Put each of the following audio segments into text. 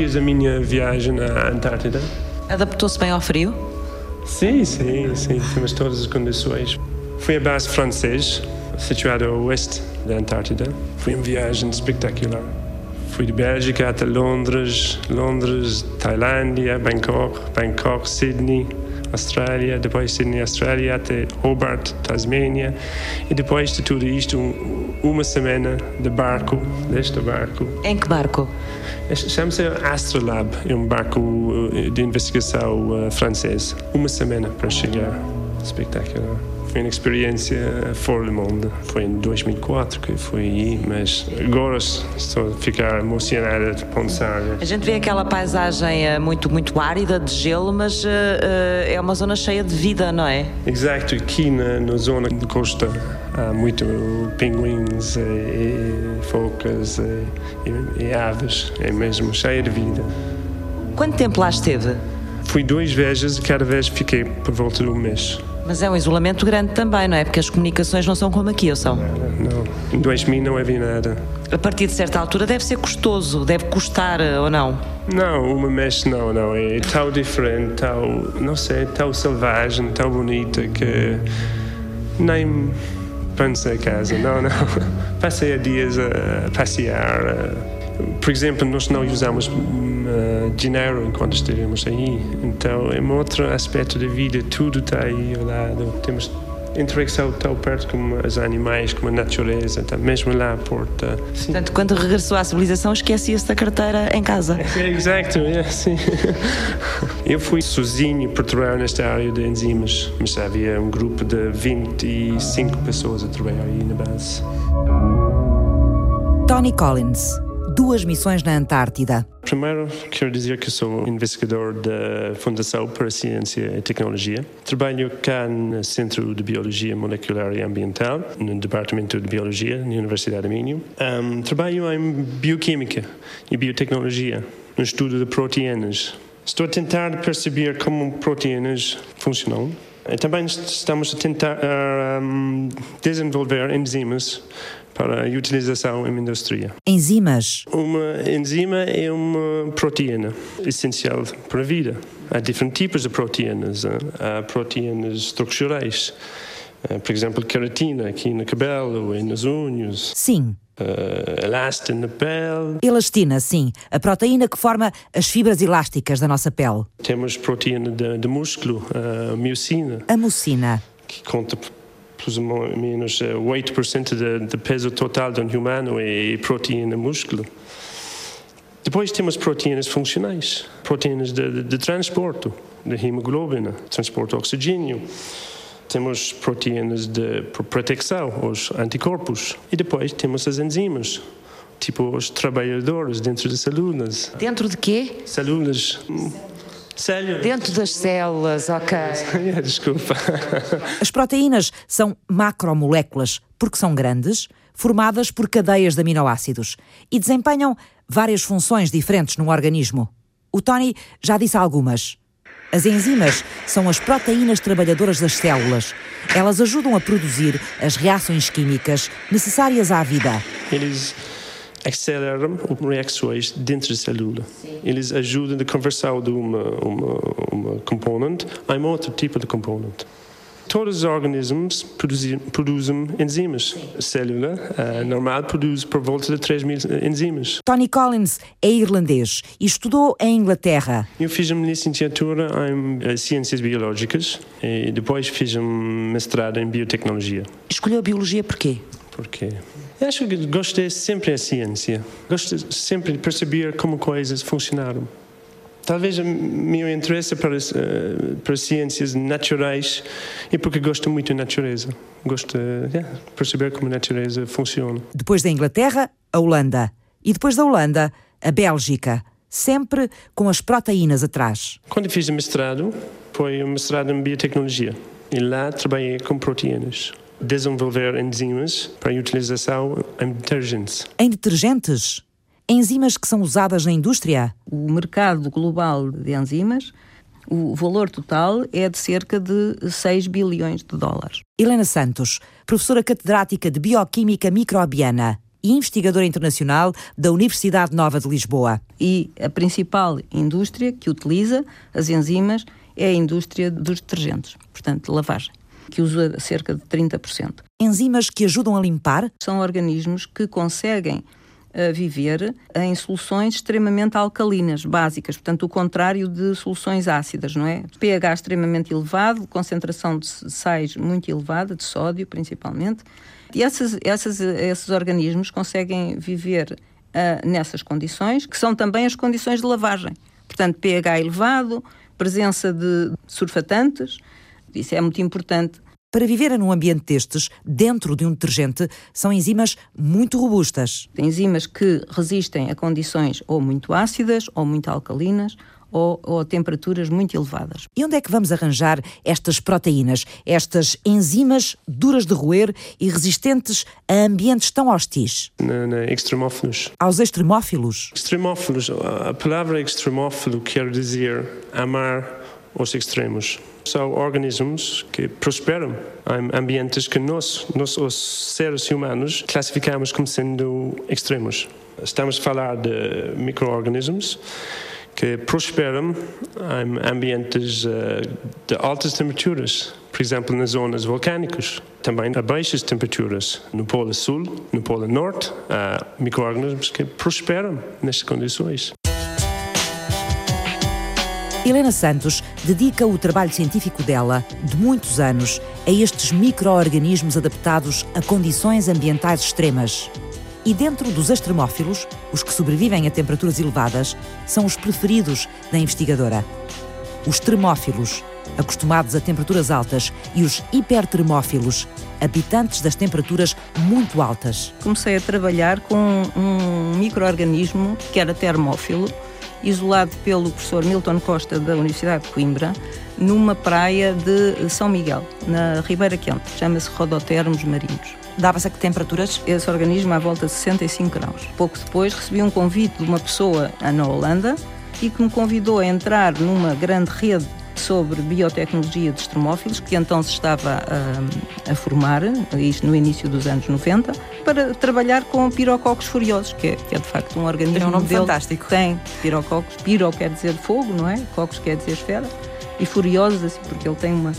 fotografias da minha viagem à Antártida. Adaptou-se bem ao frio? Sim, sim, sim. Temos todas as condições. Fui a base francês, situada a oeste da Antártida. Foi uma viagem espetacular. Fui de Bélgica até Londres, Londres, Tailândia, Bangkok, Bangkok, Sydney, Austrália, depois Sydney, Austrália, até Hobart, Tasmânia. E depois de tudo isto, um, uma semana de barco, deste barco. Em que barco? Chama-se Astrolab, é um barco eh, de investigação uh, francês. Uma semana para chegar. Espetacular. Foi uma experiência fora do mundo. Foi em 2004 que fui aí, mas agora estou a ficar emocionada de pensar. A gente vê aquela paisagem eh, muito, muito árida de gelo, mas uh, é uma zona cheia de vida, não é? Exato, aqui na, na zona de costa há muito pinguins e, e focas e, e, e aves, é mesmo cheia de vida. Quanto tempo lá esteve? Fui duas vezes e cada vez fiquei por volta de um mês. Mas é um isolamento grande também, não é? Porque as comunicações não são como aqui, ou são? Não, não. Em 2000 não havia nada. A partir de certa altura deve ser custoso, deve custar ou não? Não, uma mês não, não. É tão diferente, tão, não sei, tão selvagem, tão bonita que nem pensei a casa, não, não. Passei dias a passear. Por exemplo, nós não usamos uh, dinheiro enquanto estivemos aí, então é um outro aspecto da vida, tudo está aí ao lado. Temos interação tão perto com os animais, com a natureza, tá mesmo lá à porta. Sim. Portanto, quando regressou à civilização, esquecia-se da carteira em casa. Exato, é, sim. Eu fui sozinho para trabalhar nesta área de enzimas, mas havia um grupo de 25 pessoas a trabalhar aí na base. Tony Collins duas missões na Antártida. Primeiro, quero dizer que sou investigador da Fundação para a Ciência e Tecnologia. Trabalho cá no Centro de Biologia Molecular e Ambiental, no Departamento de Biologia, na Universidade de Minho. Um, trabalho em bioquímica e biotecnologia, no estudo de proteínas. Estou a tentar perceber como proteínas funcionam. E também estamos a tentar um, desenvolver enzimas para a utilização em indústria. Enzimas? Uma enzima é uma proteína essencial para a vida. Há diferentes tipos de proteínas. Há proteínas estruturais. Por exemplo, queratina aqui no cabelo e nas unhas. Sim. Uh, elastina na pele. Elastina, sim. A proteína que forma as fibras elásticas da nossa pele. Temos proteína de, de músculo, a miocina. A mucina. Que conta plus ou menos 8% do de peso total um humano é proteína músculo. Depois temos proteínas funcionais, proteínas de, de, de transporte, de hemoglobina, transporte de oxigênio. Temos proteínas de proteção, os anticorpos. E depois temos as enzimas, tipo os trabalhadores dentro das células. Dentro de quê? Células. Células. Dentro das células, ok. Desculpa. As proteínas são macromoléculas porque são grandes, formadas por cadeias de aminoácidos e desempenham várias funções diferentes no organismo. O Tony já disse algumas. As enzimas são as proteínas trabalhadoras das células. Elas ajudam a produzir as reações químicas necessárias à vida. Eles aceleram reações dentro da célula. Eles ajudam a conversão de uma, uma, uma componente a um outro tipo de componente. Todos os organismos produzem, produzem enzimas. A célula uh, normal produz por volta de 3 mil enzimas. Tony Collins é irlandês e estudou em Inglaterra. Eu fiz uma licenciatura em uh, Ciências Biológicas e depois fiz um mestrado em Biotecnologia. Escolheu a Biologia porquê? Porquê? Eu acho que gostei sempre da ciência. Gosto sempre de perceber como coisas funcionaram. Talvez o meu interesse para, uh, para ciências naturais é porque gosto muito da natureza. Gosto de yeah, perceber como a natureza funciona. Depois da Inglaterra, a Holanda. E depois da Holanda, a Bélgica. Sempre com as proteínas atrás. Quando fiz o mestrado, foi um mestrado em biotecnologia. E lá trabalhei com proteínas desenvolver enzimas para utilização em detergentes. Em detergentes? Enzimas que são usadas na indústria? O mercado global de enzimas, o valor total é de cerca de 6 bilhões de dólares. Helena Santos, professora catedrática de Bioquímica Microbiana. e investigadora internacional da Universidade Nova de Lisboa. E a principal indústria que utiliza as enzimas é a indústria dos detergentes, portanto, de lavagem, que usa cerca de 30%. Enzimas que ajudam a limpar? São organismos que conseguem a viver em soluções extremamente alcalinas, básicas, portanto, o contrário de soluções ácidas, não é? pH extremamente elevado, concentração de sais muito elevada, de sódio principalmente. E essas, essas, esses organismos conseguem viver uh, nessas condições, que são também as condições de lavagem. Portanto, pH elevado, presença de surfatantes, isso é muito importante para viver num ambiente destes, dentro de um detergente, são enzimas muito robustas. Enzimas que resistem a condições ou muito ácidas ou muito alcalinas ou, ou, a temperaturas muito elevadas. E onde é que vamos arranjar estas proteínas, estas enzimas duras de roer e resistentes a ambientes tão hostis? Na, na extremófilos. Aos extremófilos? Extremófilos, a palavra extremófilo quer dizer amar os extremos são organismos que prosperam em ambientes que nós, nós, os seres humanos, classificamos como sendo extremos. Estamos a falar de micro-organismos que prosperam em ambientes eh, de altas temperaturas, por exemplo, nas zonas volcânicas, também a baixas temperaturas. No Polo Sul, no Polo Norte, há micro-organismos que prosperam nestas condições. Helena Santos dedica o trabalho científico dela, de muitos anos, a estes micro-organismos adaptados a condições ambientais extremas. E dentro dos extremófilos, os que sobrevivem a temperaturas elevadas, são os preferidos da investigadora. Os termófilos, acostumados a temperaturas altas, e os hipertermófilos, habitantes das temperaturas muito altas. Comecei a trabalhar com um microorganismo que era termófilo, isolado pelo professor Milton Costa da Universidade de Coimbra, numa praia de São Miguel, na Ribeira Quente. Chama-se Rodotermos Marinhos. Dava-se a que temperaturas? Esse organismo à volta de 65 graus. Pouco depois recebi um convite de uma pessoa na Holanda e que me convidou a entrar numa grande rede sobre biotecnologia dos termófilos, que então se estava a, a, formar, isto no início dos anos 90, para trabalhar com pirococos furiosos, que é, que é de facto um organismo Tem um nome dele, fantástico. Tem pirococos, piro quer dizer fogo, não é? Cocos quer dizer esfera, e furiosos, assim, porque ele tem uma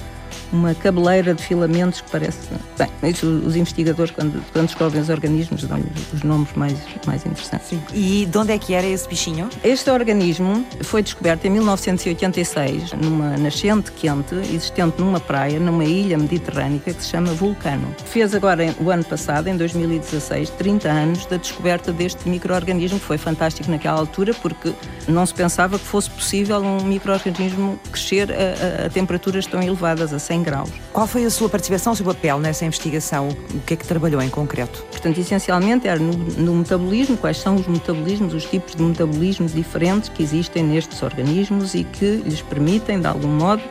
uma cabeleira de filamentos que parece. Bem, isso, os investigadores, quando, quando descobrem os organismos, dão os nomes mais, mais interessantes. Sim. E de onde é que era esse bichinho? Este organismo foi descoberto em 1986, numa nascente quente, existente numa praia, numa ilha mediterrânica que se chama Vulcano. Fez agora, o ano passado, em 2016, 30 anos da descoberta deste microorganismo, que foi fantástico naquela altura, porque não se pensava que fosse possível um microorganismo crescer a, a, a temperaturas tão elevadas, a 100 graus. Qual foi a sua participação, o seu papel nessa investigação? O que é que trabalhou em concreto? Portanto, essencialmente era no, no metabolismo, quais são os metabolismos, os tipos de metabolismos diferentes que existem nestes organismos e que lhes permitem, de algum modo,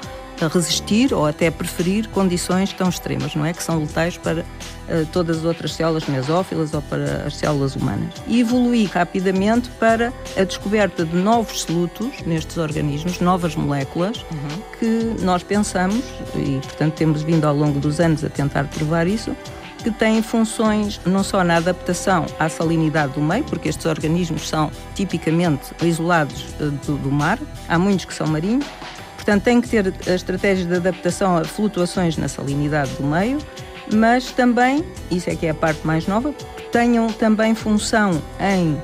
a resistir ou até preferir condições tão extremas, não é? Que são letais para uh, todas as outras células mesófilas ou para as células humanas. E evolui rapidamente para a descoberta de novos solutos nestes organismos, novas moléculas, uhum. que nós pensamos, e portanto temos vindo ao longo dos anos a tentar provar isso, que têm funções não só na adaptação à salinidade do meio, porque estes organismos são tipicamente isolados eh, do, do mar, há muitos que são marinhos, Portanto, tem que ter estratégias de adaptação a flutuações na salinidade do meio, mas também, isso é que é a parte mais nova, tenham também função em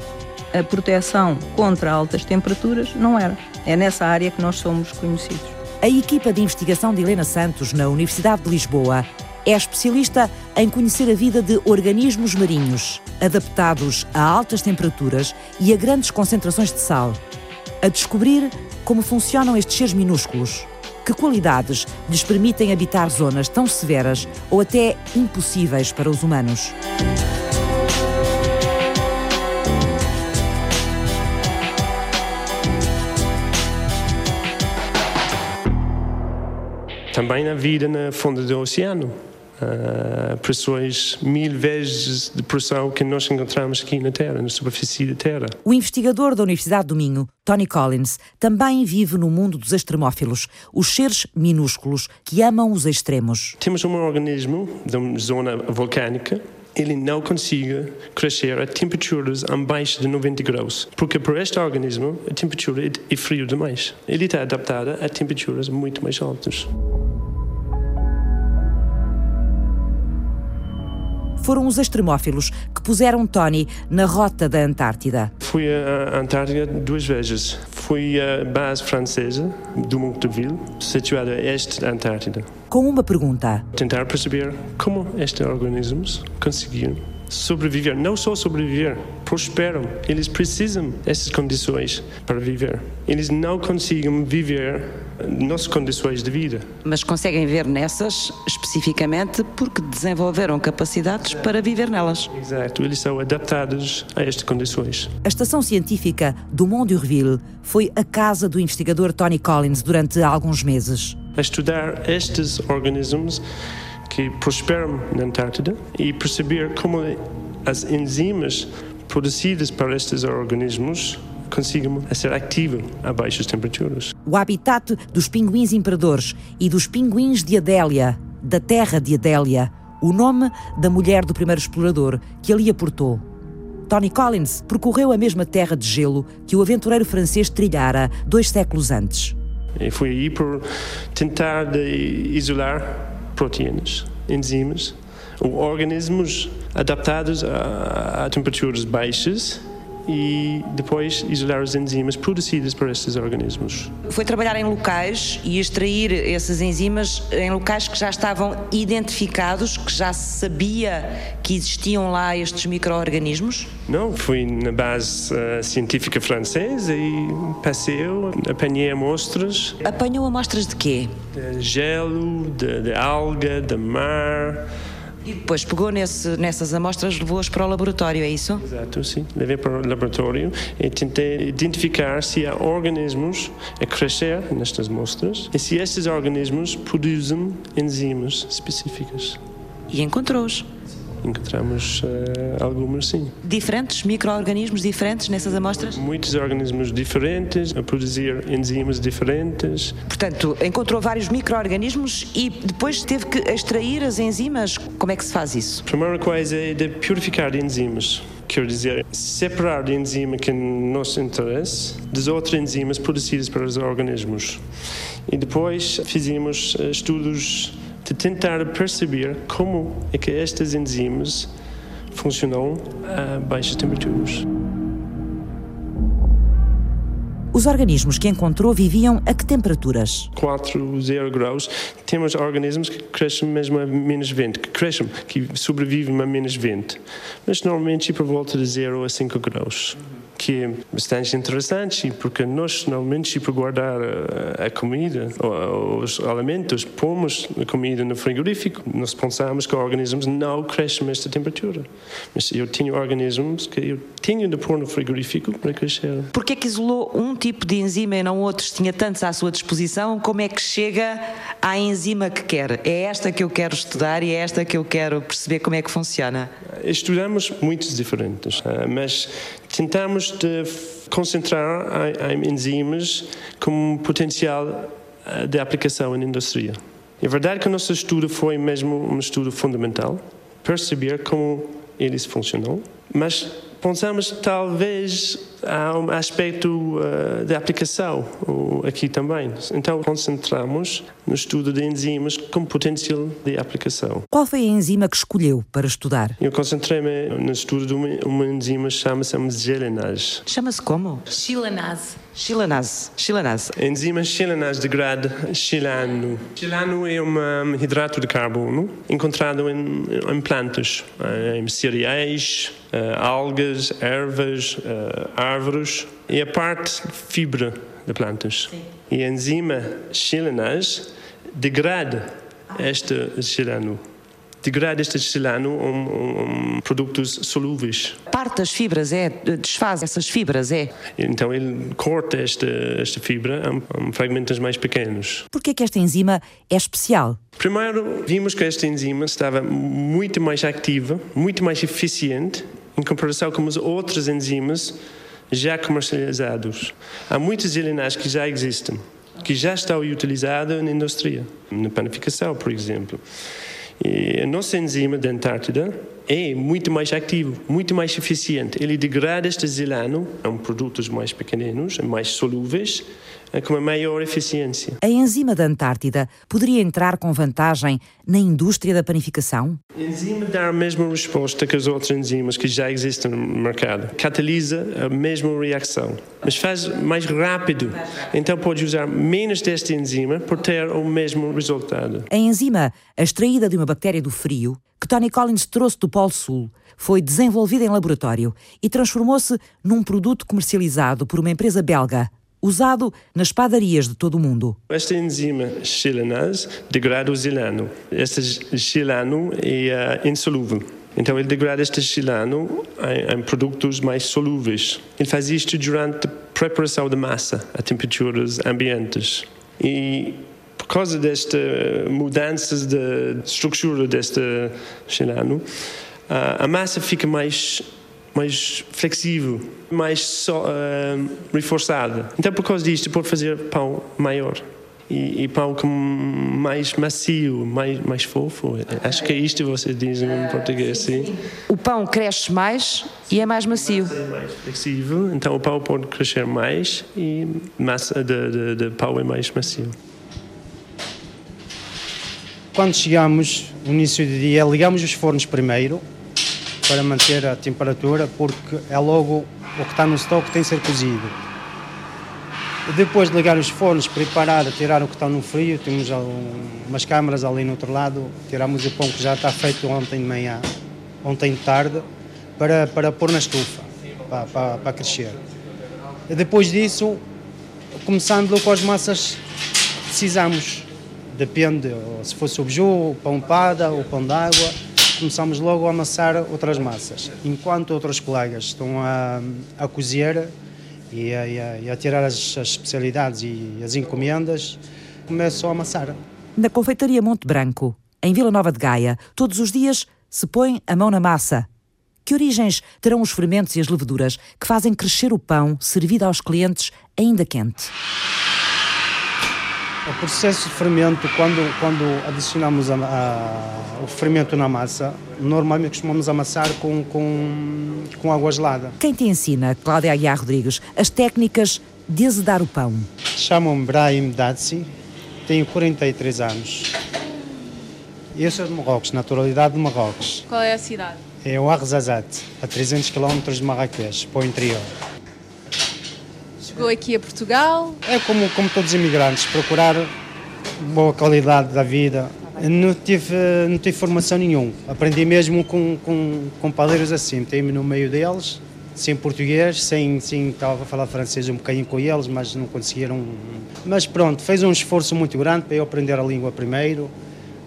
a proteção contra altas temperaturas, não era. É nessa área que nós somos conhecidos. A equipa de investigação de Helena Santos, na Universidade de Lisboa, é especialista em conhecer a vida de organismos marinhos, adaptados a altas temperaturas e a grandes concentrações de sal. A descobrir como funcionam estes seres minúsculos? Que qualidades lhes permitem habitar zonas tão severas ou até impossíveis para os humanos? Também a vida na fundo do oceano uh, pressões mil vezes de pressão que nós encontramos aqui na Terra, na superfície da Terra. O investigador da Universidade do Minho, Tony Collins, também vive no mundo dos extremófilos, os seres minúsculos que amam os extremos. Temos um organismo de uma zona vulcânica ele não consiga crescer a temperaturas abaixo de 90 graus, porque para este organismo a temperatura é frio demais. Ele está adaptado a temperaturas muito mais altas. Foram os extremófilos que puseram Tony na rota da Antártida. Fui à Antártida duas vezes. Fui à base francesa do Montreville, situada a este da Antártida. Com uma pergunta. Tentar perceber como estes organismos conseguiram sobreviver, não só sobreviver, prosperam. Eles precisam dessas condições para viver. Eles não conseguem viver nas condições de vida. Mas conseguem ver nessas especificamente porque desenvolveram capacidades para viver nelas. Exato, eles são adaptados a estas condições. A estação científica do Mont Durville foi a casa do investigador Tony Collins durante alguns meses. A estudar estes organismos que prosperam na Antártida e perceber como as enzimas produzidas por estes organismos conseguem ser ativas a baixas temperaturas. O habitat dos pinguins imperadores e dos pinguins de Adélia, da terra de Adélia, o nome da mulher do primeiro explorador que ali aportou. Tony Collins percorreu a mesma terra de gelo que o aventureiro francês trilhara dois séculos antes. E fui aí por tentar isolar proteínas, enzimas, organismos adaptados a, a temperaturas baixas e depois isolar as enzimas produzidas por estes organismos. Foi trabalhar em locais e extrair essas enzimas em locais que já estavam identificados, que já se sabia que existiam lá estes micro-organismos? Não, fui na base uh, científica francesa e passei, apanhei amostras. Apanhou amostras de quê? De gelo, de, de alga, de mar e depois pegou nesse, nessas amostras, levou-as para o laboratório, é isso? Exato, sim. Levei para o laboratório e tentei identificar se há organismos a crescer nestas amostras e se estes organismos produzem enzimas específicas. E encontrou-os? Encontramos uh, algumas sim. Diferentes micro-organismos diferentes nessas amostras? Muitos organismos diferentes, a produzir enzimas diferentes. Portanto, encontrou vários micro-organismos e depois teve que extrair as enzimas. Como é que se faz isso? A primeira coisa é de purificar enzimas. Quer dizer, separar a enzima que nos interessa das outras enzimas produzidas pelos organismos. E depois fizemos eh, estudos de tentar perceber como é que estas enzimas funcionam a baixas temperaturas. Os organismos que encontrou viviam a que temperaturas? 4, 0 graus. Temos organismos que crescem mesmo a menos 20, que crescem, que sobrevivem a menos 20. Mas normalmente por volta de 0 a 5 graus que é bastante interessante, porque nós normalmente para guardar a comida, os alimentos, pomos a comida no frigorífico, nós pensamos que os organismos não crescem nesta temperatura. Mas eu tenho organismos que eu tenho de pôr no frigorífico para crescer. Por que é que isolou um tipo de enzima e não outros? Tinha tantos à sua disposição, como é que chega à enzima que quer? É esta que eu quero estudar e é esta que eu quero perceber como é que funciona? Estudamos muitos diferentes, ah, mas tentamos de concentrar em enzimas com potencial ah, de aplicação na indústria. É verdade que o nosso estudo foi mesmo um estudo fundamental, perceber como eles funcionam, mas pensamos talvez há um aspecto uh, de aplicação aqui também. Então concentramos no estudo de enzimas com potencial de aplicação. Qual foi a enzima que escolheu para estudar? Eu concentrei-me no estudo de uma, uma enzima chama-se gelinase. Chama-se como? Chilanase. Chilanase. A enzima chilanase degrada chilano. Chilano é um hidrato de carbono encontrado em, em plantas, em cereais, uh, algas, ervas, uh, árvores e a parte fibra de plantas. Sim. E a enzima chilanase degrada este chilano degrada este chilano em, produtos solúveis. Parte das fibras é, desfaz essas fibras, é? Então ele corta esta, esta fibra em, em fragmentos mais pequenos. Por é que esta enzima é especial? Primeiro, vimos que esta enzima estava muito mais ativa, muito mais eficiente em comparação com as outras enzimas já comercializados. Há muitos gelenagens que já existem, que já estão utilizados na indústria, na panificação, por exemplo. E a nossa enzima da Antártida é muito mais ativo, muito mais eficiente. Ele degrada este zilano, são produtos mais pequeninos, mais solúveis, é com uma maior eficiência. A enzima da Antártida poderia entrar com vantagem na indústria da panificação? A enzima dá a mesma resposta que as outras enzimas que já existem no mercado. Catalisa a mesma reação, mas faz mais rápido. Então pode usar menos desta enzima por ter o mesmo resultado. A enzima, extraída de uma bactéria do frio, que Tony Collins trouxe do Polo Sul, foi desenvolvida em laboratório e transformou-se num produto comercializado por uma empresa belga, usado nas padarias de todo o mundo. Esta enzima chilenase degrada o zilano. Este xilano é uh, insolúvel. Então ele degrada este xilano em, em, produtos mais solúveis. Ele faz isto durante a preparação da massa a temperaturas ambientes. E por causa destas mudanças de estrutura deste xilano, uh, a massa fica mais mais flexível, mais so, uh, reforçada. Então, por causa disto, pode fazer pão maior. E, e, pão com mais macio, mais, mais fofo. Acho que é isto que você diz em português, sim. O pão cresce mais e é mais macio. É mais flexível, então o pão pode crescer mais e massa de, de, de pão é mais macio. Quando chegamos no início do dia, ligamos os fornos primeiro para manter a temperatura, porque é logo o que está no estoque tem que ser cozido. Depois de ligar os fornos, preparar, tirar o que está no frio, temos umas câmaras ali no outro lado, tiramos o pão que já está feito ontem de manhã, ontem de tarde, para, para pôr na estufa, para, para, para crescer. Depois disso, começando com as massas precisamos, depende, se beiju, o pão pada, o pão d'água, começamos logo a amassar outras massas, enquanto outros colegas estão a, a cozer e a, a tirar as, as, especialidades e as encomendas, começam a amassar. Na confeitaria Monte Branco, em Vila Nova de Gaia, todos os dias se põe a mão na massa. Que origens terão os fermentos e as leveduras que fazem crescer o pão servido aos clientes ainda quente? O processo de fermento, quando, quando adicionamos a, a, o fermento na massa, normalmente costumamos amassar com, com, com água gelada. Quem te ensina, Cláudia Aguiar Rodrigues, as técnicas de azedar o pão? Chamo-me Brahim Datsi, tenho 43 anos. Eu sou de Marrocos, naturalidade de Marrocos. Qual é a cidade? É o Arzazat, a 300 km de Marrakech, para o interior. Chegou aqui a Portugal? É como, como todos os imigrantes, procurar boa qualidade da vida. Não tive, não tive formação nenhuma. Aprendi mesmo com, com, com padeiros assim. Meti-me no meio deles, sem português, sem, sem estava a falar francês um bocadinho com eles, mas não conseguiram. Mas pronto, fez um esforço muito grande para eu aprender a língua primeiro,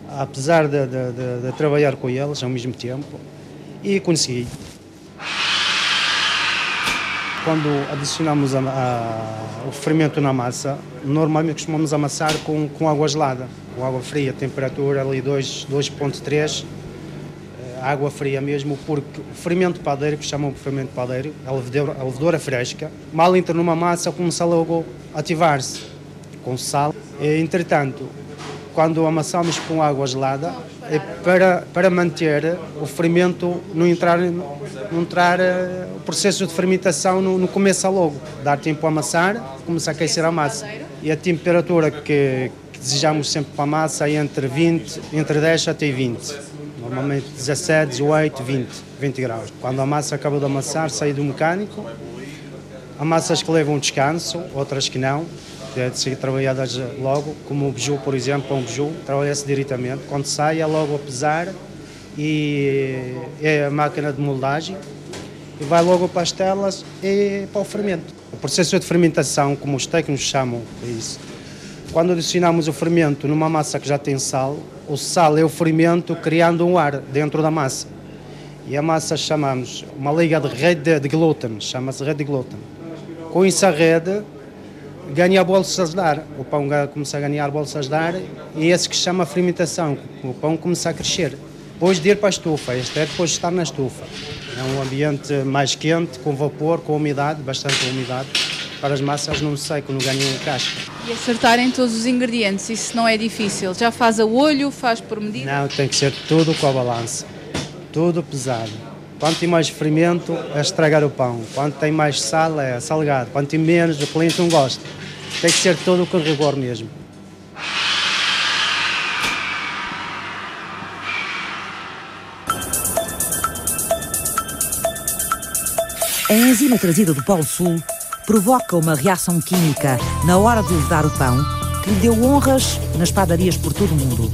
apesar de, de, de, de trabalhar com eles ao mesmo tempo, e consegui quando adicionamos a, a, o fermento na massa, normalmente costumamos amassar com, com água gelada, com água fria, temperatura ali 2.3, eh, água fria mesmo, porque o fermento padeiro, que chamam de fermento padeiro, a levedura, a levedura fresca, mal entra numa massa, começa logo a ativar-se com sal. E, entretanto, quando amassamos com água gelada, é para, para manter o fermento não entrar, não entrar eh, o processo de fermentação no, no começo logo, dar tempo a amassar, começar a aquecer a massa. E a temperatura que, que desejamos sempre para a massa é entre 20, entre 10 até 20. Normalmente 17, 18, 20, 20 graus. Quando a massa acaba de amassar, sai do mecânico. Há massas que levam descanso, outras que não de ser trabalhadas logo, como o beiju, por exemplo, um beiju, trabalha-se diretamente. Quando sai é logo a pesar e é a máquina de moldagem e vai logo para as telas e para o fermento. O processo de fermentação, como os técnicos chamam, é isso. Quando adicionamos o fermento numa massa que já tem sal, o sal é o fermento criando um ar dentro da massa. E a massa chamamos uma liga de rede de glúten, chama-se rede de glúten. Com essa rede ganha bolsas de ar. O pão começa a ganhar bolsas de ar e é esse que se chama fermentação. O pão começa a crescer. Depois de ir para a estufa, este é depois de estar na estufa. É um ambiente mais quente, com vapor, com umidade, bastante umidade, para as massas não secam, não ganham casca. E acertarem todos os ingredientes, isso não é difícil? Já faz a olho, faz por medida? Não, tem que ser tudo com a balança. tudo pesado. Quanto tem mais fermento, é estragar o pão. Quanto tem mais sal, é salgado. Quanto tem menos, o cliente não gosta. Tem que ser tudo com rigor mesmo. A enzima trazida do Polo Sul provoca uma reação química na hora de dar o pão que lhe deu honras nas padarias por todo o mundo.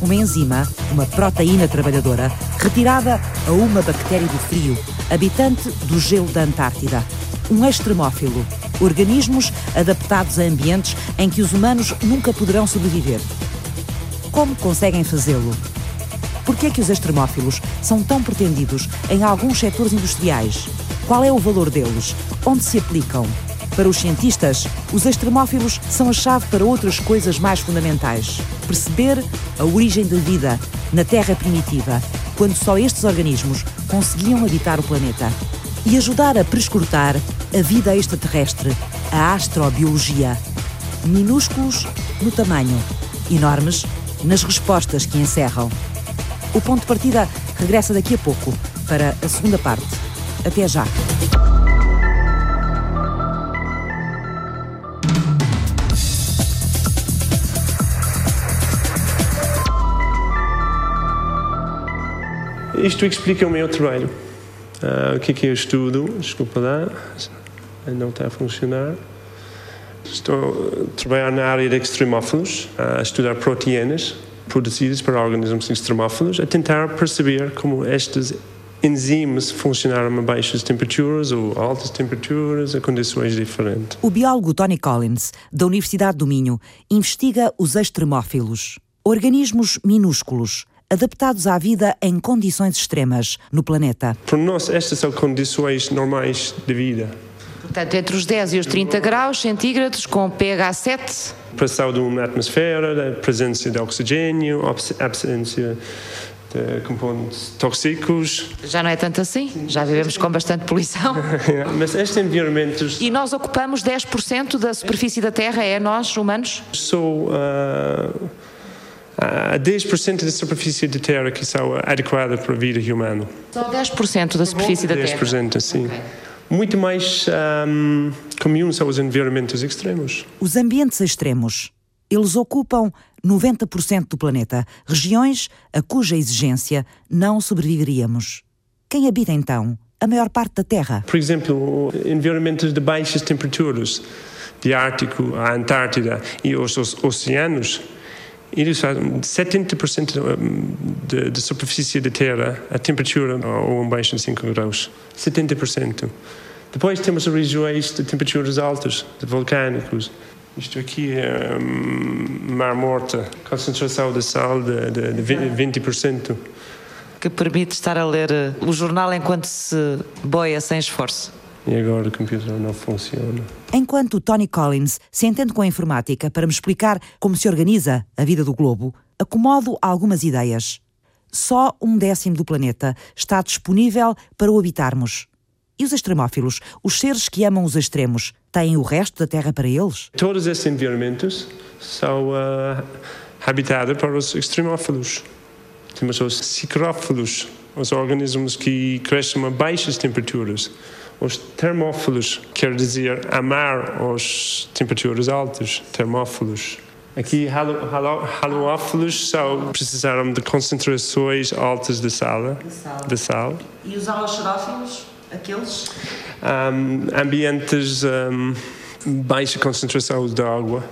Uma enzima, uma proteína trabalhadora, retirada a uma bactéria do frio, habitante do gelo da Antártida. Um extremófilo, organismos adaptados a ambientes em que os humanos nunca poderão sobreviver. Como conseguem fazê-lo? Por que é que os extremófilos são tão pretendidos em alguns setores industriais? Qual é o valor deles? Onde se aplicam? Para os cientistas, os extremófilos são a chave para outras coisas mais fundamentais. Perceber a origem da vida na Terra primitiva, quando só estes organismos conseguiam habitar o planeta. E ajudar a prescrutar a vida extraterrestre, a astrobiologia. Minúsculos no tamanho, enormes nas respostas que encerram. O ponto de partida regressa daqui a pouco para a segunda parte. Até já. Isto explica o meu trabalho. Uh, o que é que eu estudo? Desculpa lá, não está a funcionar. Estou a trabalhar na área de extremófilos, a estudar proteínas produzidas por organismos extremófilos, a tentar perceber como estas enzimas funcionaram a baixas temperaturas ou altas temperaturas, a condições diferentes. O biólogo Tony Collins, da Universidade do Minho, investiga os extremófilos, organismos minúsculos adaptados à vida em condições extremas no planeta. Para nós, estas são condições normais de vida. Portanto, entre os 10 e os 30 graus centígrados, com pH 7. Pressão de uma atmosfera, presença de oxigênio, absência de componentes tóxicos. Já não é tanto assim, já vivemos com bastante poluição. Mas estes environmentos. E nós ocupamos 10% da superfície da Terra, é nós, humanos? Sou. Uh, a 10% da superfície da Terra que são adequada para a vida humana. Só 10% da superfície da Terra? 10%, sim. Okay. Muito mais um, comum são os environmentos extremos. Os ambientes extremos. Eles ocupam 90% do planeta, regiões a cuja exigência não sobreviveríamos. Quem habita então a maior parte da Terra? Por exemplo, environmentos de baixas temperaturas, de Ártico, a Antártida e os oceanos, fazem 70% da superfície da Terra, a temperatura ou abaixo de 5 graus. 70%. Depois temos regiões de temperaturas altas, de vulcânicos. Isto aqui é um, Mar Morta, concentração de sal de, de, de 20%. Que permite estar a ler eh, o jornal enquanto se boia sem esforço. E agora o computador não funciona. Enquanto Tony Collins se entende com a informática para me explicar como se organiza a vida do globo, acomodo algumas ideias. Só um décimo do planeta está disponível para o habitarmos. E os extremófilos, os seres que amam os extremos, têm o resto da Terra para eles? Todos esses environmentos são uh, habitados para os extremófilos. Temos os cicrófilos, os organismos que crescem a baixas temperaturas. Os termófilos quer dizer amar as temperaturas altas, termófilos. Aqui, halófilos são, precisaram de concentrações altas de sal. De sal. De sal. E os haloxerófilos, aqueles? Um, ambientes um, baixa concentração de água.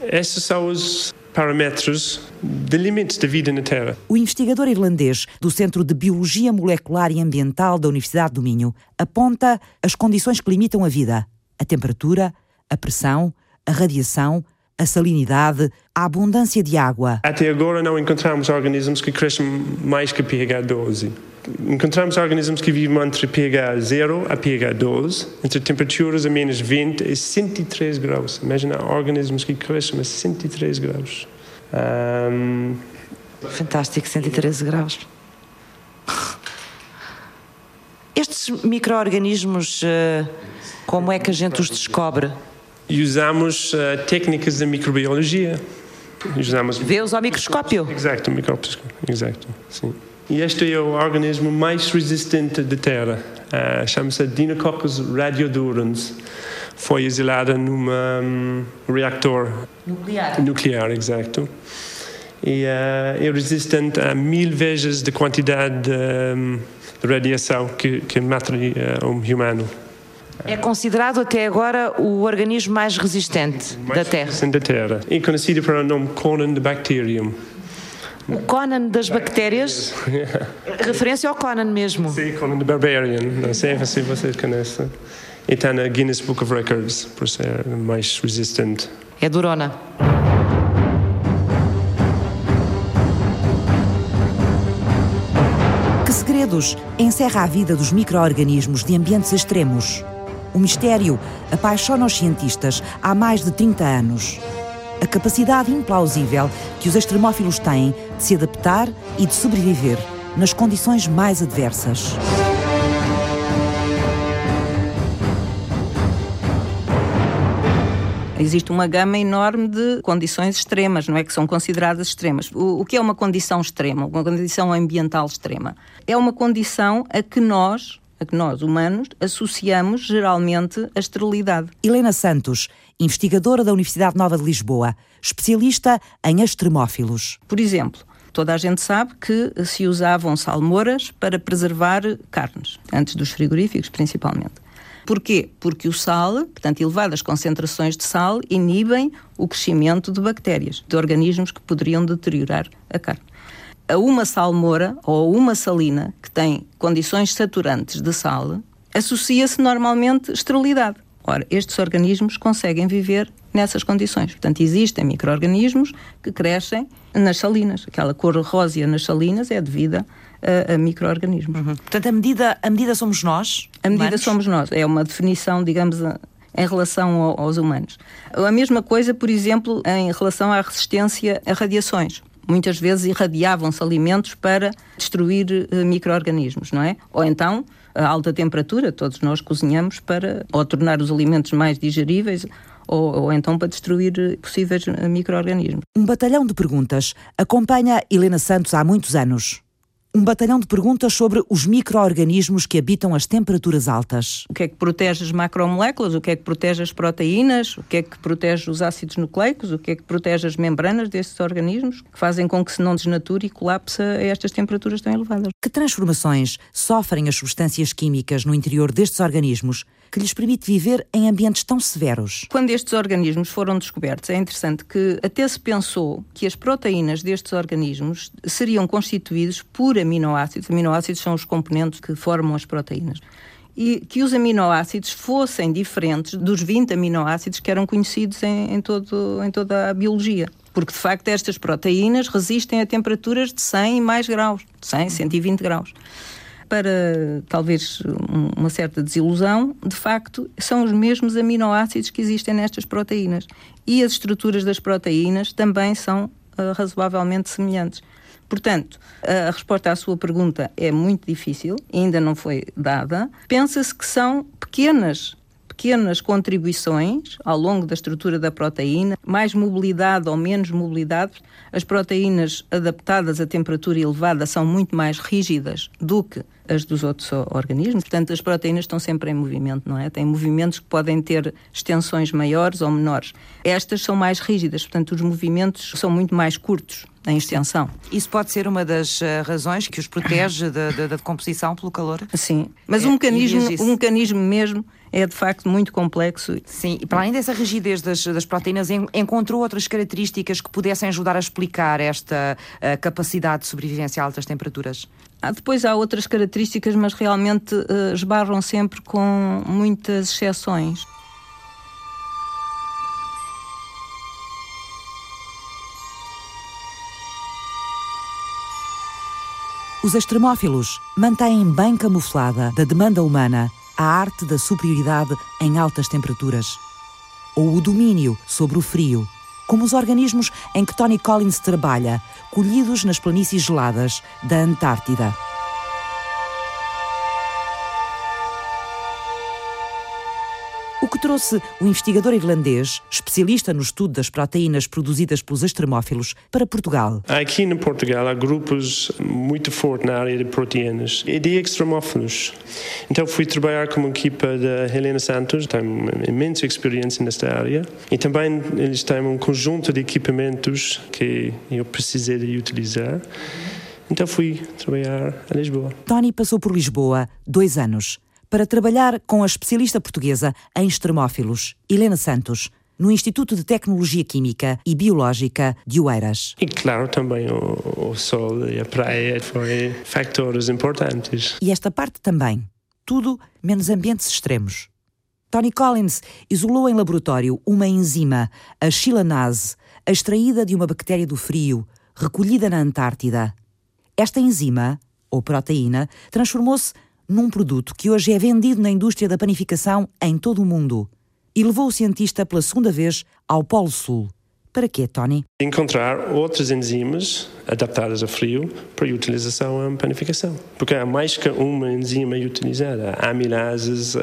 Esses são os parâmetros de limites da vida na Terra. O investigador irlandês do Centro de Biologia Molecular e Ambiental da Universidade do Minho aponta as condições que limitam a vida: a temperatura, a pressão, a radiação, a salinidade, a abundância de água. Até agora não encontramos organismos que crescem mais que pH 12. Encontramos organismos que vivem entre pH 0 a pH 12, entre temperaturas a menos 20 e 103 graus. Imagina organismos que crescem a 103 graus. Um... Fantástico, 113 graus. Estes micro-organismos, eh, como é que a gente os descobre? Usamos uh, técnicas de microbiologia. Usamos... Vê-os ao microscópio? Exato, microscópio, exato, sim. E este é o organismo mais resistente da Terra. Uh, Chama-se Dinococcus radiodurans. Foi exilada num um, reactor Nuclear. nuclear, exato. E uh, é resistente a mil vezes da quantidade de, um, de radiação que, que mata uh, um humano. É considerado até agora o organismo mais resistente da Terra. Resistente da Terra. É conhecido pelo nome Conan the Bacterium. O Conan das bactérias, referência ao Conan mesmo. Sim, Conan the Barbarian. Não sei se vocês conhecem. E está na Guinness Book of Records, por ser mais resistente. É durona. Que segredos encerra a vida dos micro-organismos de ambientes extremos? O mistério apaixona os cientistas há mais de 30 anos. A capacidade implausível que os extremófilos têm de se adaptar e de sobreviver nas condições mais adversas. Existe uma gama enorme de condições extremas, não é? Que são consideradas extremas. O, o, que é uma condição extrema? Uma condição ambiental extrema? É uma condição a que nós, a que nós, humanos, associamos geralmente a esterilidade. Helena Santos, investigadora da Universidade Nova de Lisboa, especialista em extremófilos. Por exemplo, toda a gente sabe que se usavam salmouras para preservar carnes, antes dos frigoríficos principalmente. Porquê? Porque o sal, portanto, elevadas concentrações de sal, inibem o crescimento de bactérias, de organismos que poderiam deteriorar a carne. A uma salmoura ou uma salina que tem condições saturantes de sal associa-se normalmente esterilidade. Ora, estes organismos conseguem viver nessas condições. Portanto, existem micro-organismos que crescem nas salinas. Aquela cor rósea nas salinas é devida a, a micro-organismos. Uhum. Portanto, a medida, a medida somos nós? A medida humanos? somos nós. É uma definição, digamos, em relação ao, aos humanos. A mesma coisa, por exemplo, em relação à resistência a radiações. Muitas vezes irradiavam-se alimentos para destruir uh, micro-organismos, não é? Ou então a alta temperatura, todos nós cozinhamos para ou tornar os alimentos mais digeríveis ou, ou, então para destruir possíveis micro-organismos. Um batalhão de perguntas acompanha Helena Santos há muitos anos um batalhão de perguntas sobre os micro-organismos que habitam as temperaturas altas. O que é que protege as macromoléculas? O que é que protege as proteínas? O que é que protege os ácidos nucleicos? O que é que protege as membranas destes organismos? Que fazem com que se não desnature e colapse a estas temperaturas tão elevadas. Que transformações sofrem as substâncias químicas no interior destes organismos que lhes permite viver em ambientes tão severos. Quando estes organismos foram descobertos, é interessante que até se pensou que as proteínas destes organismos seriam constituídos por aminoácidos. Aminoácidos são os componentes que formam as proteínas e que os aminoácidos fossem diferentes dos 20 aminoácidos que eram conhecidos em, em, todo, em toda a biologia. Porque, de facto, estas proteínas resistem a temperaturas de 100 e mais graus, 100, 120 graus para talvez uma certa desilusão, de facto, são os mesmos aminoácidos que existem nestas proteínas. E as estruturas das proteínas também são uh, razoavelmente semelhantes. Portanto, a resposta à sua pergunta é muito difícil, ainda não foi dada. Pensa-se que são pequenas pequenas contribuições ao longo da estrutura da proteína, mais mobilidade ou menos mobilidade. As proteínas adaptadas a temperatura elevada são muito mais rígidas do que as dos outros organismos. Portanto, as proteínas estão sempre em movimento, não é? Têm movimentos que podem ter extensões maiores ou menores. Estas são mais rígidas, portanto, os movimentos são muito mais curtos em extensão. Isso pode ser uma das uh, razões que os protege da, da, da decomposição pelo calor? Sim, mas é, um, mecanismo, um mecanismo mesmo é de facto muito complexo. Sim, e para além dessa rigidez das, das proteínas, encontrou outras características que pudessem ajudar a explicar esta uh, capacidade de sobrevivência a altas temperaturas? Ah, depois há outras características, mas realmente uh, esbarram sempre com muitas exceções. Os extremófilos mantêm bem camuflada da demanda humana a arte da superioridade em altas temperaturas, ou o domínio sobre o frio, como os organismos em que Tony Collins trabalha, colhidos nas planícies geladas da Antártida. Trouxe o investigador irlandês, especialista no estudo das proteínas produzidas pelos extremófilos, para Portugal. Aqui em Portugal há grupos muito fortes na área de proteínas e de extremófilos. Então fui trabalhar com uma equipa da Helena Santos, tem uma imensa experiência nesta área e também eles têm um conjunto de equipamentos que eu precisei de utilizar. Então fui trabalhar a Lisboa. Tony passou por Lisboa dois anos para trabalhar com a especialista portuguesa em extremófilos, Helena Santos, no Instituto de Tecnologia Química e Biológica de Oeiras. E claro, também o, o sol e a praia foram fatores importantes. E esta parte também. Tudo menos ambientes extremos. Tony Collins isolou em laboratório uma enzima, a chilanase, extraída de uma bactéria do frio, recolhida na Antártida. Esta enzima, ou proteína, transformou-se num produto que hoje é vendido na indústria da panificação em todo o mundo e levou o cientista pela segunda vez ao Polo Sul. Para quê, Tony? Encontrar outras enzimas adaptadas a frio para utilização em panificação. Porque há mais que uma enzima utilizada. Há amilases, uh,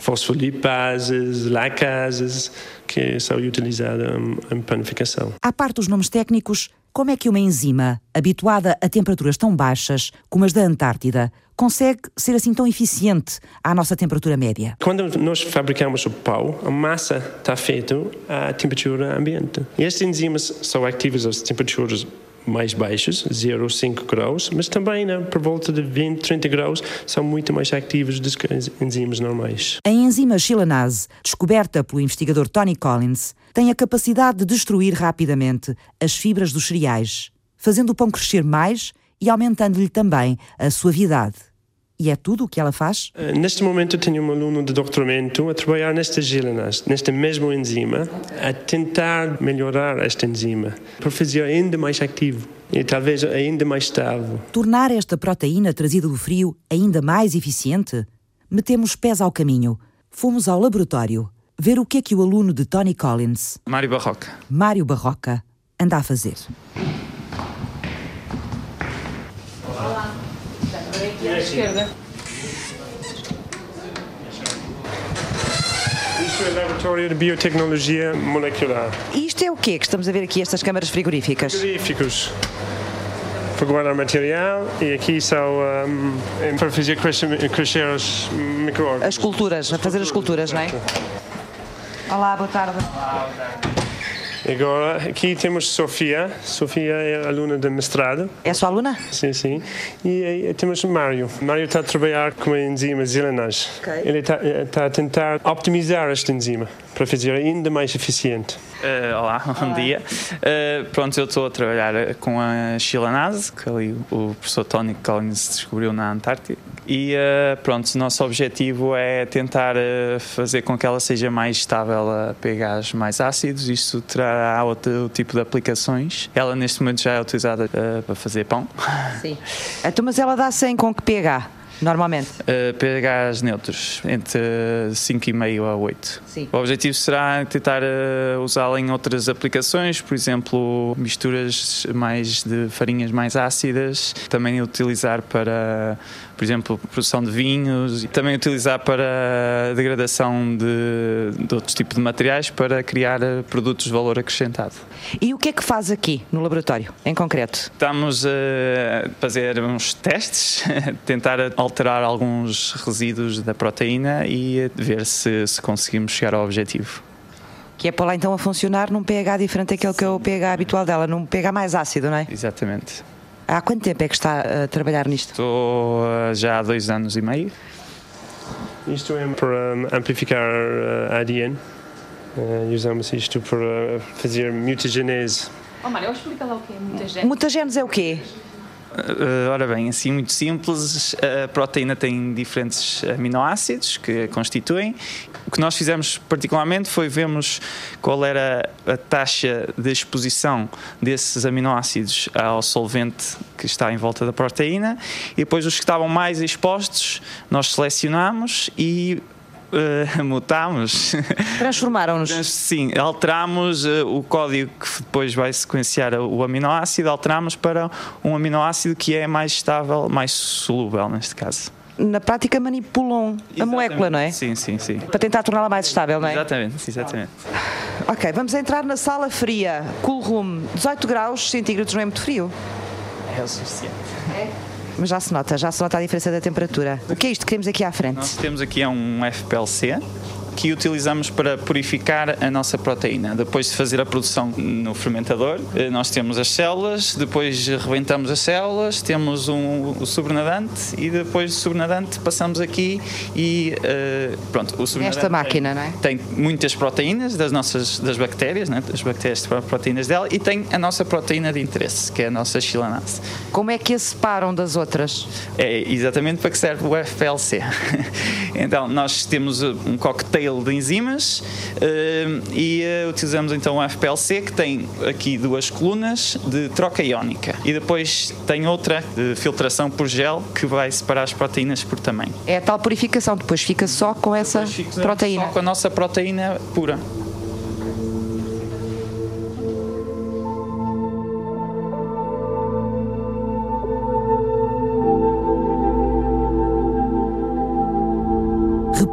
fosfolipases, lacases, que são utilizadas em, panificação. À parte dos nomes técnicos, como é que uma enzima, habituada a temperaturas tão baixas como as da Antártida, consegue ser assim tão eficiente à nossa temperatura média? Quando nós fabricamos o pau, a massa está feita à temperatura ambiente. E estas enzimas são ativas às temperaturas mais baixas, 0 5 graus, mas também né, por volta de 20, 30 graus são muito mais ativas do que as enzimas normais. A enzima chilanase, descoberta pelo investigador Tony Collins, tem a capacidade de destruir rapidamente as fibras dos cereais, fazendo o pão crescer mais e aumentando-lhe também a suavidade. E é tudo o que ela faz? Uh, neste momento tenho um aluno de doutoramento a trabalhar nesta gelanas, nesta mesma enzima, a tentar melhorar esta enzima, para fazer ainda mais ativo e talvez ainda mais estável. Tornar esta proteína trazida do frio ainda mais eficiente? Metemos pés ao caminho. Fomos ao laboratório ver o que é que o aluno de Tony Collins, Mário Barroca, Mário Barroca, anda a fazer. Esquerda. Isto é o Laboratório de Biotecnologia Molecular. Isto é o quê que estamos a ver aqui, estas câmaras frigoríficas? Frigoríficos para guardar material e aqui são um, para fazer crescer, crescer os micro-órgãos. As culturas, a fazer as culturas, não é? Olá, boa tarde. Agora, aqui temos Sofia. Sofia é aluna de mestrado. É sua aluna? Sim, sim. E aí temos Mário. Mário está a trabalhar com a enzima zelanase. Ok. Ele está, está a tentar optimizar esta enzima para fazer ainda mais eficiente. Uh, olá, bom dia. Uh, pronto, eu estou a trabalhar com a chilanase, que ali o professor Tony Collins descobriu na Antártida. E uh, pronto, o nosso objetivo é tentar fazer com que ela seja mais estável a pHs mais ácidos. Isto terá outro tipo de aplicações. Ela neste momento já é utilizada para fazer pão. Sim. Então, mas ela dá 100 com que pH? Normalmente? Uh, pHs neutros, entre 5,5 a 8. Sim. O objetivo será tentar uh, usá-la em outras aplicações, por exemplo, misturas mais de farinhas mais ácidas, também utilizar para, por exemplo, produção de vinhos, e também utilizar para degradação de, de outros tipos de materiais para criar uh, produtos de valor acrescentado. E o que é que faz aqui no laboratório, em concreto? Estamos a fazer uns testes, tentar alterar alguns resíduos da proteína e ver se, se conseguimos chegar ao objetivo. Que é para lá então a funcionar num pH diferente daquele que é o pH habitual dela, num pH mais ácido, não é? Exatamente. Há quanto tempo é que está a trabalhar nisto? Estou uh, já há dois anos e meio. Isto é para amplificar uh, ADN. Uh, usamos isto para fazer mutagenese. Oh, Mário, explica lá o que é mutagênese. Mutagenes é o quê? Uh, ora bem, assim muito simples, a proteína tem diferentes aminoácidos que a constituem. O que nós fizemos particularmente foi vermos qual era a taxa de exposição desses aminoácidos ao solvente que está em volta da proteína e depois os que estavam mais expostos nós selecionamos e Uh, mutámos. Transformaram-nos. Sim, alterámos uh, o código que depois vai sequenciar o aminoácido, alterámos para um aminoácido que é mais estável, mais solúvel neste caso. na prática manipulam Exatamente. a molécula, não é? Sim, sim, sim. Para tentar torná-la mais estável, não é? Exatamente, exatamente. Ok, vamos entrar na sala fria, cool room, 18 graus centígrados, não é muito frio? É o suficiente. É? Mas já se nota, já se nota a diferença da temperatura. O que é isto que temos aqui à frente? Nós temos aqui um FPLC, que utilizamos para purificar a nossa proteína. Depois de fazer a produção no fermentador, eh, nós temos as células, depois rebentamos as células, temos um, o sobrenadante e depois do sobrenadante passamos aqui e uh, pronto. O sobrenadante Esta máquina, tem, não é? Tem muitas proteínas das nossas das bactérias, né? das bactérias proteínas dela e tem a nossa proteína de interesse, que é a nossa xilanase. Como é que a separam das outras? É exatamente para que serve o FPLC. então, nós temos um cocktail de enzimas uh, e uh, utilizamos então o FPLC que tem aqui duas colunas de troca iónica e depois tem outra de filtração por gel que vai separar as proteínas por tamanho. É a tal purificação, depois fica só com essa proteína. Só com a nossa proteína pura.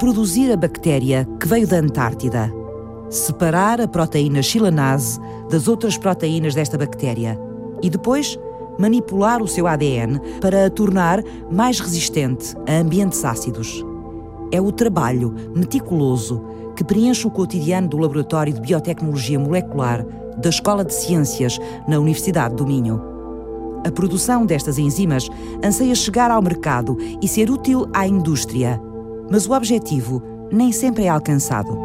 Reproduzir a bactéria que veio da Antártida, separar a proteína xilanase das outras proteínas desta bactéria e depois manipular o seu ADN para a tornar mais resistente a ambientes ácidos. É o trabalho meticuloso que preenche o cotidiano do Laboratório de Biotecnologia Molecular da Escola de Ciências na Universidade do Minho. A produção destas enzimas anseia chegar ao mercado e ser útil à indústria mas o objetivo nem sempre é alcançado.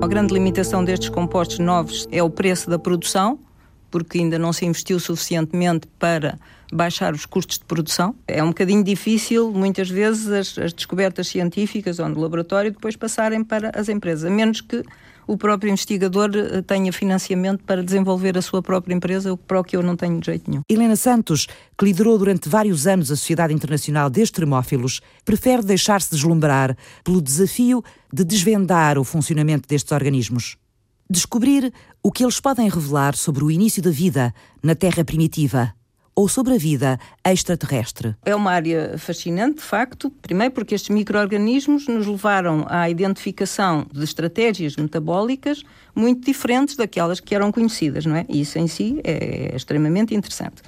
A grande limitação destes compostos novos é o preço da produção, porque ainda não se investiu suficientemente para baixar os custos de produção. É um bocadinho difícil, muitas vezes, as, as descobertas científicas ou no laboratório depois passarem para as empresas, a menos que o próprio investigador eh, tenha financiamento para desenvolver a sua própria empresa, para o que eu não tenho de jeito nenhum. Helena Santos, que liderou durante vários anos a Sociedade Internacional de Termófilos, prefere deixar-se deslumbrar pelo desafio de desvendar o funcionamento destes organismos. Descobrir o que eles podem revelar sobre o início da vida na Terra primitiva ou sobre a vida extraterrestre? É uma área fascinante, de facto. Primeiro, porque estes micro-organismos nos levaram à identificação de estratégias metabólicas muito diferentes daquelas que eram conhecidas, não é? E isso em si é extremamente interessante.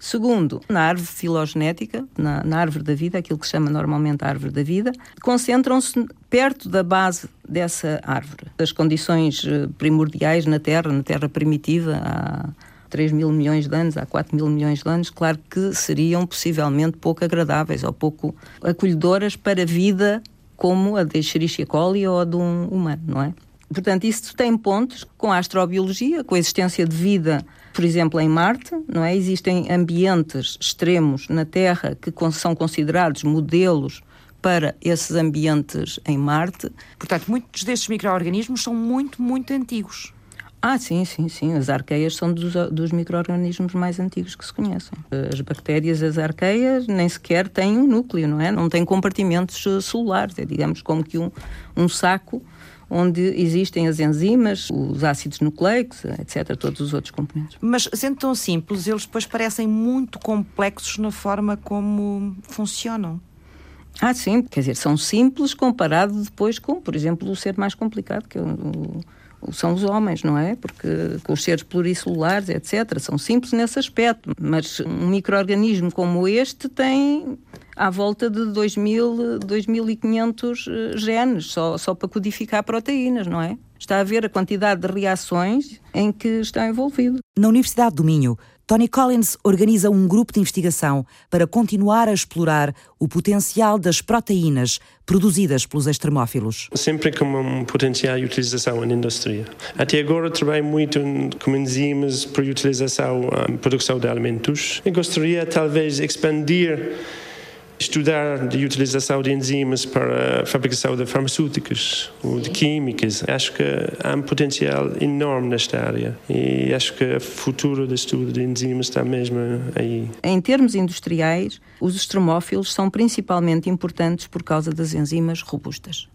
Segundo, na árvore filogenética, na, na, árvore da vida, aquilo que se chama normalmente a árvore da vida, concentram-se perto da base dessa árvore. As condições eh, primordiais na Terra, na Terra primitiva, há 3 mil milhões de anos, há 4 mil milhões de anos, claro que seriam possivelmente pouco agradáveis ou pouco acolhedoras para a vida como a de Escherichia coli ou a de um humano, não é? Portanto, isso tem pontos com a astrobiologia, com a existência de vida, por exemplo, em Marte, não é? Existem ambientes extremos na Terra que são considerados modelos para esses ambientes em Marte. Portanto, muitos destes micro-organismos são muito, muito antigos. Ah, sim, sim, sim. As arqueias são dos, dos micro-organismos mais antigos que se conhecem. As bactérias, as arqueias, nem sequer têm um núcleo, não é? Não têm compartimentos eh, celulares. É, digamos, como que um, um saco onde existem as enzimas, os ácidos nucleicos, etc., todos os outros componentes. Mas sendo tão simples, eles depois parecem muito complexos na forma como funcionam. Ah, sim, quer dizer, são simples comparado depois com, por exemplo, o ser mais complicado, que é o, são os homens, não é? Porque com os seres pluricelulares, etc., são simples nesse aspecto, mas um microorganismo como este tem à volta de 2.000, 2.500 eh, genes, só, só para codificar proteínas, não é? Está a ver a quantidade de reações em que está envolvido. Na Universidade do Minho, Tony Collins organiza um grupo de investigação para continuar a explorar o potencial das proteínas produzidas pelos extremófilos. Sempre com um potencial de utilização na indústria. Até agora trabalho muito com enzimas para utilização na produção de alimentos. Eu gostaria talvez expandir estudar a utilização de enzimas para a fabricação de farmacêuticos ou de químicas. Acho que há um potencial enorme nesta área e acho que o futuro do estudo de enzimas está mesmo aí. Em termos industriais, os extremófilos são principalmente importantes por causa das enzimas robustas.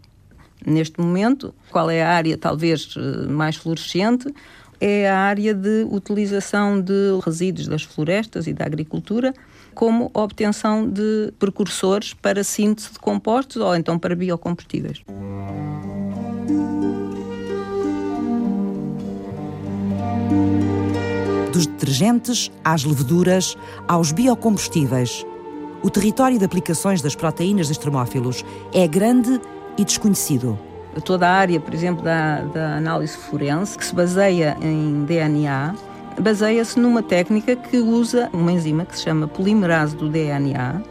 Neste momento, qual é a área talvez eh, mais florescente? É a área de utilização de resíduos das florestas e da agricultura como obtenção de precursores para síntese de compostos ou então para biocombustíveis. Dos detergentes às leveduras, aos biocombustíveis. O território de aplicações das proteínas dos termófilos é grande e desconhecido. Toda a área, por exemplo, da, da análise forense, que se baseia em DNA, baseia-se numa técnica que usa uma enzima que se chama polimerase do DNA,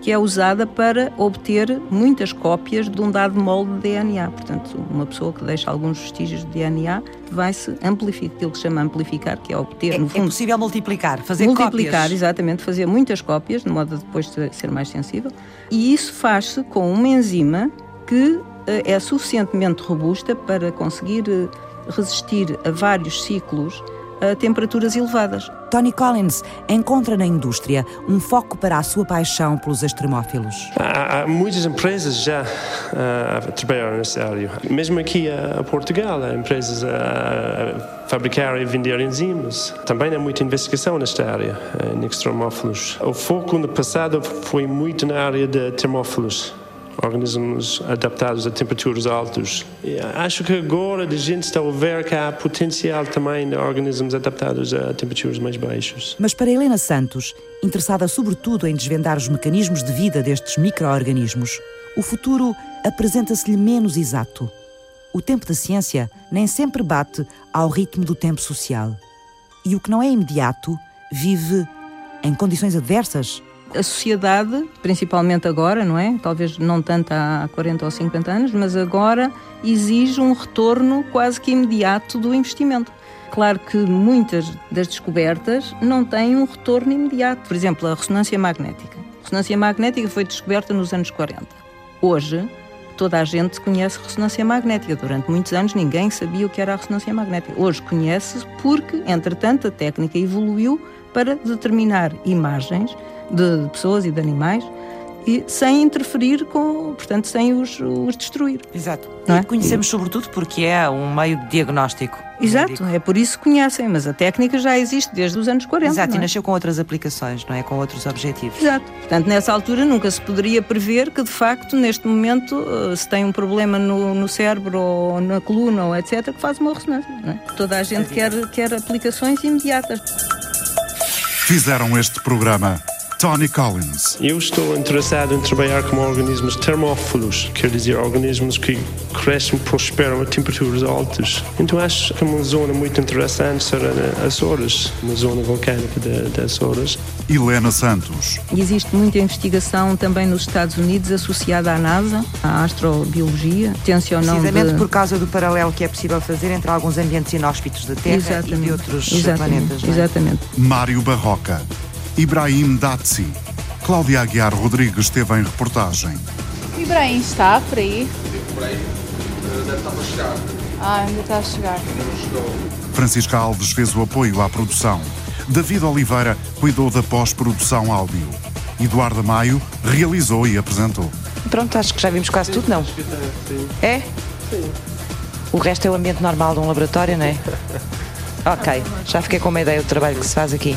que é usada para obter muitas cópias de um dado molde de DNA. Portanto, uma pessoa que deixa alguns vestígios de DNA vai-se amplificar, aquilo que se chama amplificar, que é obter, é, no fundo... É possível multiplicar, fazer multiplicar, cópias. exatamente, fazer muitas cópias, de modo a depois ser mais sensível. E isso faz-se com uma enzima que eh, é suficientemente robusta para conseguir eh, resistir a vários ciclos a temperaturas elevadas. Tony Collins encontra na indústria um foco para a sua paixão pelos extremófilos. Há, há muitas empresas já uh, a trabalhar nessa área. Mesmo aqui a Portugal, há empresas a fabricar e vender enzimas. Também há muita investigação nesta área, em extremófilos. O foco no passado foi muito na área de termófilos organismos adaptados a temperaturas altas. Acho que agora a gente está a ver que há potencial também de organismos adaptados a temperaturas mais baixas. Mas para Helena Santos, interessada sobretudo em desvendar os mecanismos de vida destes micro-organismos, o futuro apresenta-se-lhe menos exato. O tempo da ciência nem sempre bate ao ritmo do tempo social. E o que não é imediato vive em condições adversas a sociedade, principalmente agora, não é? Talvez não tanto há 40 ou 50 anos, mas agora exige um retorno quase que imediato do investimento. Claro que muitas das descobertas não têm um retorno imediato. Por exemplo, a ressonância magnética. A ressonância magnética foi descoberta nos anos 40. Hoje, toda a gente conhece ressonância magnética. Durante muitos anos ninguém sabia o que era a ressonância magnética. Hoje conhece-se porque, entretanto, a técnica evoluiu para determinar imagens de pessoas e de animais e sem interferir com, portanto, sem os, os destruir. Exato. Não é? Conhecemos sobretudo porque é um meio de diagnóstico. Exato, médico. é por isso que conhecem, mas a técnica já existe desde os anos 40. Exato, é? e nasceu com outras aplicações, não é? Com outros objetivos. Exato. Portanto, nessa altura nunca se poderia prever que, de facto, neste momento, eh, se tem um problema no, no cérebro ou na coluna ou etc., que faz uma ressonância. É? Toda a gente quer, quer aplicações imediatas. Fizeram este programa Tony Collins. Eu estou interessado em trabalhar com organismos termófilos, quer dizer, organismos que crescem e prosperam a temperaturas altas. Então acho que é uma zona muito interessante será Açores, uma zona vulcânica das Açores. Helena Santos. Existe muita investigação também nos Estados Unidos associada à NASA, à astrobiologia, tensionando Precisamente de... por causa do paralelo que é possível fazer entre alguns ambientes inóspitos da Terra Exatamente. e de outros Exatamente. planetas. É? Exatamente. Mário Barroca Ibrahim Datsi. Cláudia Aguiar Rodrigues esteve em reportagem. Ibrahim está por aí? Ibrahim deve estar para chegar. Ah, ainda está a chegar. Ainda não chegou. Francisca Alves fez o apoio à produção. David Oliveira cuidou da pós-produção áudio. Eduardo Maio realizou e apresentou. Pronto, acho que já vimos quase tudo, não? É? Sim. O resto é o ambiente normal de um laboratório, não é? Ok, já fiquei com uma ideia do trabalho que se faz aqui.